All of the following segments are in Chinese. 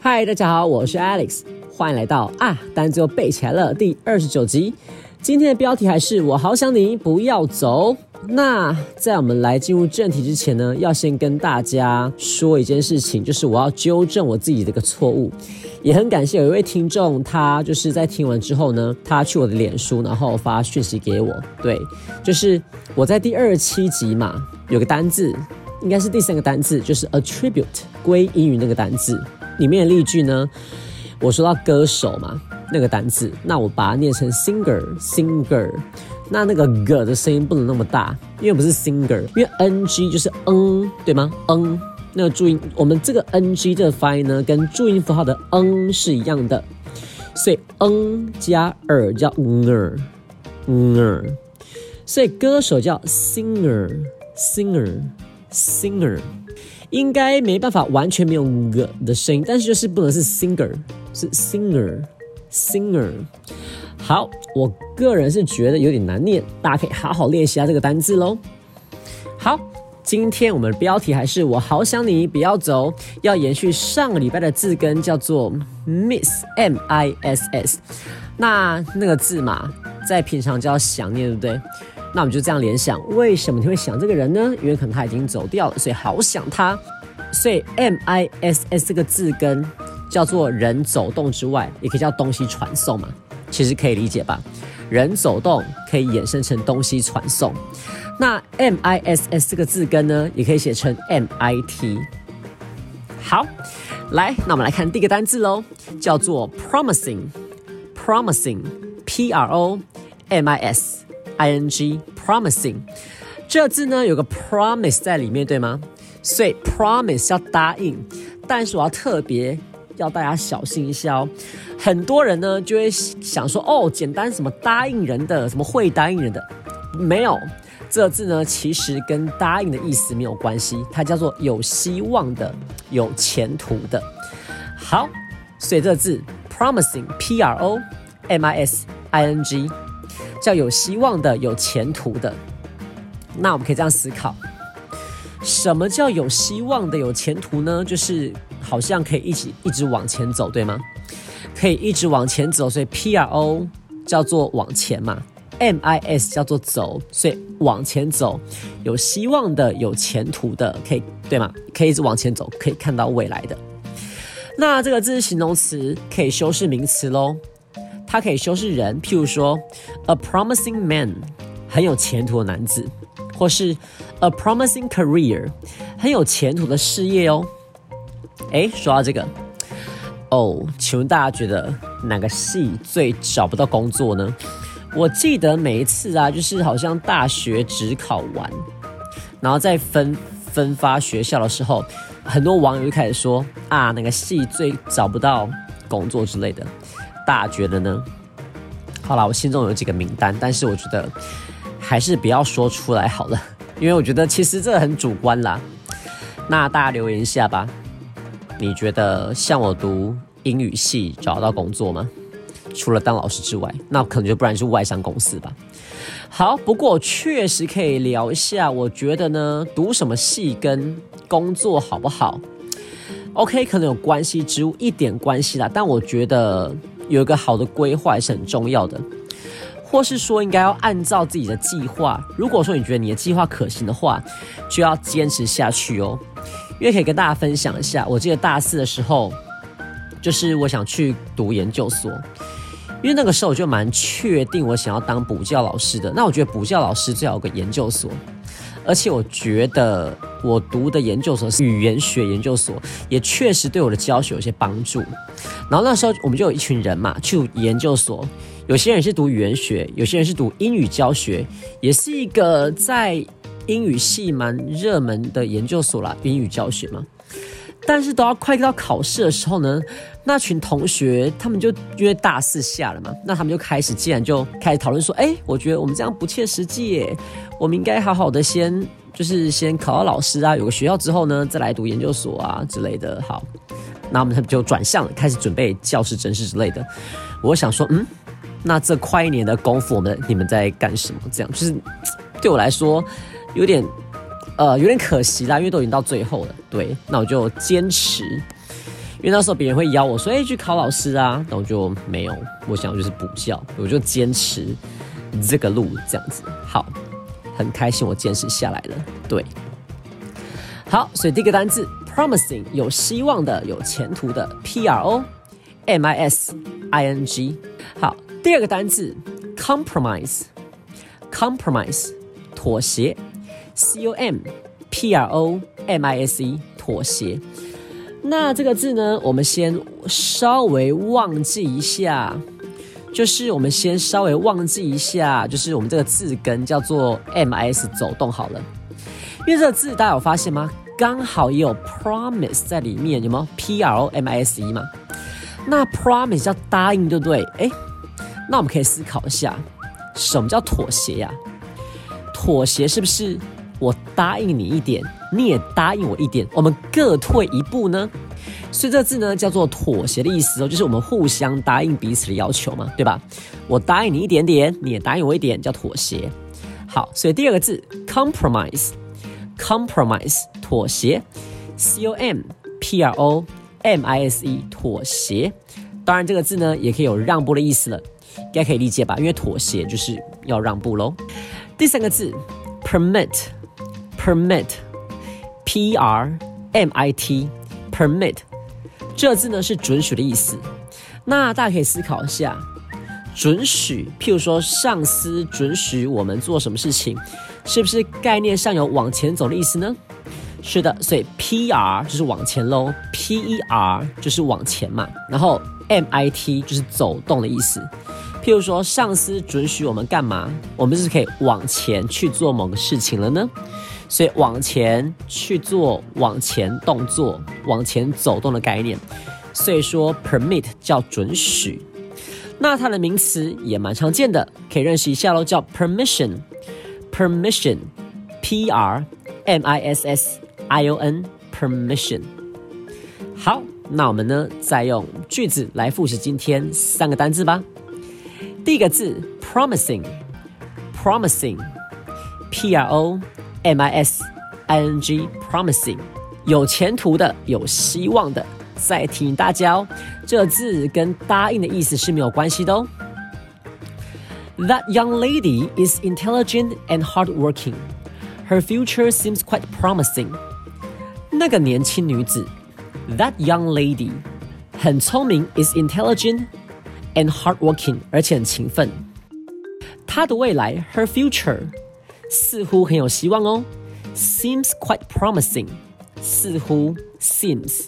嗨，大家好，我是 Alex，欢迎来到啊，单词又背起来了第二十九集。今天的标题还是我好想你，不要走。那在我们来进入正题之前呢，要先跟大家说一件事情，就是我要纠正我自己的一个错误。也很感谢有一位听众，他就是在听完之后呢，他去我的脸书，然后发讯息给我。对，就是我在第二七集嘛，有个单字，应该是第三个单字，就是 attribute 归因于那个单字里面的例句呢。我说到歌手嘛，那个单字，那我把它念成 singer，singer。那那个 g 的声音不能那么大，因为不是 singer，因为 ng 就是嗯，对吗？嗯，那个注音，我们这个 ng 这个发音呢，跟注音符号的嗯是一样的，所以嗯加耳叫 ner ner 所以歌手叫 singer，singer，singer，应该没办法完全没有 g 的声音，但是就是不能是 singer，是 singer，singer。好，我个人是觉得有点难念，大家可以好好练习下这个单字喽。好，今天我们标题还是我好想你，不要走，要延续上个礼拜的字根，叫做 miss m i s s。那那个字嘛，在平常叫想念，对不对？那我们就这样联想，为什么你会想这个人呢？因为可能他已经走掉了，所以好想他。所以 m i s s 这个字根叫做人走动之外，也可以叫东西传送嘛。其实可以理解吧，人走动可以衍生成东西传送。那 M I S S 这个字根呢，也可以写成 M I T。好，来，那我们来看第一个单字喽，叫做 promising。promising，P R O M I S I N G，promising。这字呢有个 promise 在里面，对吗？所以 promise 要答应，但是我要特别。要大家小心一下哦，很多人呢就会想说，哦，简单什么答应人的，什么会答应人的，没有，这字呢其实跟答应的意思没有关系，它叫做有希望的，有前途的。好，所以这字 promising，P R O M I S I N G，叫有希望的，有前途的。那我们可以这样思考，什么叫有希望的，有前途呢？就是。好像可以一起一直往前走，对吗？可以一直往前走，所以 P R O 叫做往前嘛，M I S 叫做走，所以往前走，有希望的，有前途的，可以对吗？可以一直往前走，可以看到未来的。那这个字是形容词，可以修饰名词喽。它可以修饰人，譬如说 a promising man，很有前途的男子，或是 a promising career，很有前途的事业哦。哎，说到这个，哦，请问大家觉得哪个系最找不到工作呢？我记得每一次啊，就是好像大学只考完，然后在分分发学校的时候，很多网友就开始说啊，哪个系最找不到工作之类的。大家觉得呢？好啦，我心中有几个名单，但是我觉得还是不要说出来好了，因为我觉得其实这很主观啦。那大家留言一下吧。你觉得像我读英语系找到工作吗？除了当老师之外，那可能就不然是外商公司吧。好，不过确实可以聊一下。我觉得呢，读什么系跟工作好不好？OK，可能有关系，只有一点关系啦。但我觉得有一个好的规划是很重要的，或是说应该要按照自己的计划。如果说你觉得你的计划可行的话，就要坚持下去哦。因为可以跟大家分享一下，我记得大四的时候，就是我想去读研究所，因为那个时候我就蛮确定我想要当补教老师的。那我觉得补教老师最好有个研究所，而且我觉得我读的研究所是语言学研究所，也确实对我的教学有些帮助。然后那时候我们就有一群人嘛，去研究所，有些人是读语言学，有些人是读英语教学，也是一个在。英语系蛮热门的研究所啦，英语教学嘛。但是都要快到考试的时候呢，那群同学他们就因为大四下了嘛，那他们就开始，既然就开始讨论说，哎，我觉得我们这样不切实际耶，我们应该好好的先就是先考到老师啊，有个学校之后呢，再来读研究所啊之类的。好，那我们就转向，开始准备教师真试之类的。我想说，嗯，那这快一年的功夫，我们你们在干什么？这样就是对我来说有点呃有点可惜啦，因为都已经到最后了。对，那我就坚持，因为那时候别人会邀我说，哎，去考老师啊，那我就没有，我想就是补教，我就坚持这个路这样子。好，很开心我坚持下来了。对，好，所以第一个单字 promising 有希望的、有前途的，P R O M I S I N G。好。第二个单字，compromise，compromise，妥协，c o m p r o m i s e，妥协。那这个字呢，我们先稍微忘记一下，就是我们先稍微忘记一下，就是我们这个字根叫做 m i s 走动好了。因为这个字大家有发现吗？刚好也有 promise 在里面，有没有 p r o m i s e 嘛？那 promise 叫答应，对不对？哎。那我们可以思考一下，什么叫妥协呀？妥协是不是我答应你一点，你也答应我一点，我们各退一步呢？所以这个字呢叫做妥协的意思哦，就是我们互相答应彼此的要求嘛，对吧？我答应你一点点，你也答应我一点，叫妥协。好，所以第二个字 compromise，compromise 妥协，c o m p r o m i s e 妥协。当然这个字呢也可以有让步的意思了。应该可以理解吧？因为妥协就是要让步喽。第三个字 permit permit，p e r m i t，permit，这字呢是准许的意思。那大家可以思考一下，准许，譬如说上司准许我们做什么事情，是不是概念上有往前走的意思呢？是的，所以 p r 就是往前喽，p e r 就是往前嘛，然后 m i t 就是走动的意思。譬如说，上司准许我们干嘛，我们是可以往前去做某个事情了呢？所以往前去做，往前动作，往前走动的概念。所以说，permit 叫准许。那它的名词也蛮常见的，可以认识一下喽，叫 permission。permission，p r m i s s i o n，permission。好，那我们呢，再用句子来复习今天三个单字吧。第一个字 promising，promising，p r o m i s i n g，promising，有前途的，有希望的。再提醒大家哦，这字跟答应的意思是没有关系的哦。That young lady is intelligent and hardworking. Her future seems quite promising. 那个年轻女子，That young lady，很聪明，is intelligent and hardworking，而且很勤奋。她的未来，her future， 似乎很有希望哦。Seems quite promising，似乎 seems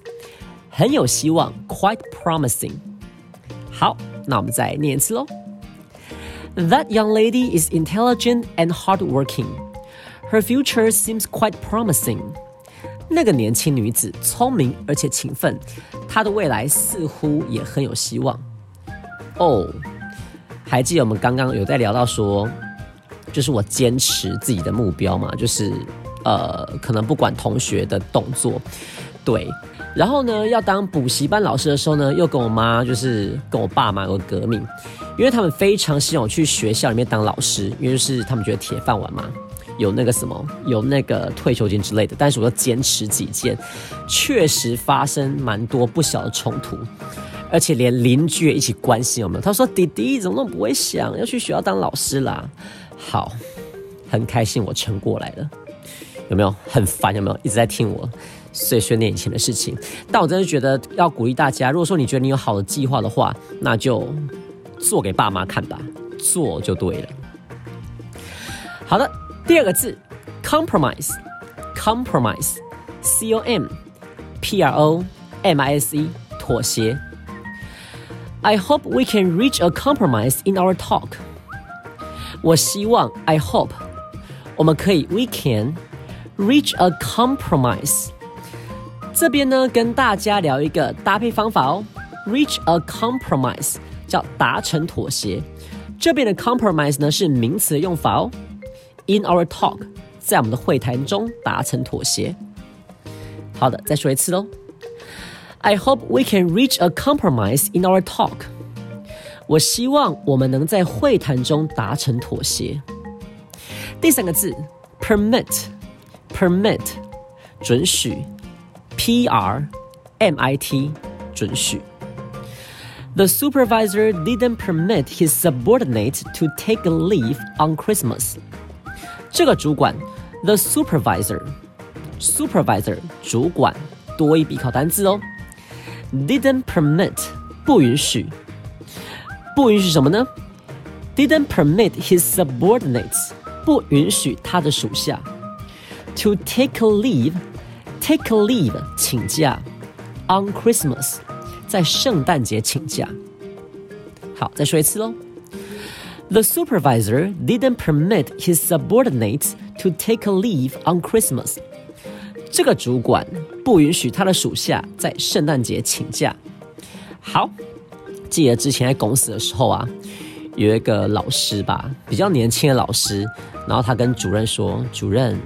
很有希望，quite promising。好，那我们再念一次喽。That young lady is intelligent and hardworking. Her future seems quite promising. 那个年轻女子聪明而且勤奋，她的未来似乎也很有希望。哦，还记得我们刚刚有在聊到说，就是我坚持自己的目标嘛，就是呃，可能不管同学的动作，对。然后呢，要当补习班老师的时候呢，又跟我妈就是跟我爸妈有革命，因为他们非常希望我去学校里面当老师，因为是他们觉得铁饭碗嘛，有那个什么，有那个退休金之类的。但是我要坚持己见，确实发生蛮多不小的冲突。而且连邻居也一起关心有没有？他说：“弟弟怎么那么不会想要去学校当老师啦？”好，很开心我撑过来了，有没有？很烦有没有？一直在听我碎碎念以前的事情。但我真的觉得要鼓励大家，如果说你觉得你有好的计划的话，那就做给爸妈看吧，做就对了。好的，第二个字，compromise，compromise，c o m p r o m i s e，妥协。I hope we can reach a compromise in our talk. 我希望 I hope 我们可以 we can reach a compromise。这边呢，跟大家聊一个搭配方法哦。Reach a compromise 叫达成妥协。这边的 compromise 呢是名词的用法哦。In our talk，在我们的会谈中达成妥协。好的，再说一次喽。I hope we can reach a compromise in our talk. 我希望我们能在会谈中达成妥协。第三个字，permit，permit，准许，p r m i t，准许。The supervisor didn't permit his subordinate to take a leave on Christmas. 这个主管，the supervisor，supervisor 主管多一笔考单字哦。Didn't permit 不允许， 不允许什么呢？Didn't permit his subordinates 不允许他的属下 to take a leave，take a leave 请假 on Christmas。在圣诞节请假。好，再说一次喽。The supervisor didn't permit his subordinates to take a leave on Christmas。这个主管不允许他的属下在圣诞节请假。好， 记得之前在公司的时候啊，有一个老师吧，比较年轻的老师，然后他跟主任说：“主任，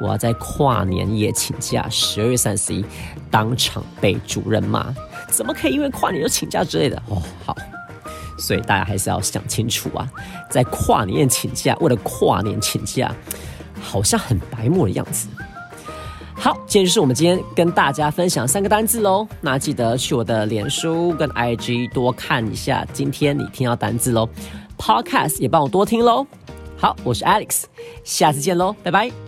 我要在跨年夜请假，十二月三十一，当场被主任骂。”怎么可以因为跨年就请假之类的？哦，好，所以大家还是要想清楚啊，在跨年夜请假，为了跨年请假，好像很白目的样子。好，今天就是我们今天跟大家分享三个单字喽。那记得去我的脸书跟 IG 多看一下今天你听到单字喽，Podcast 也帮我多听喽。好，我是 Alex，下次见喽，拜拜。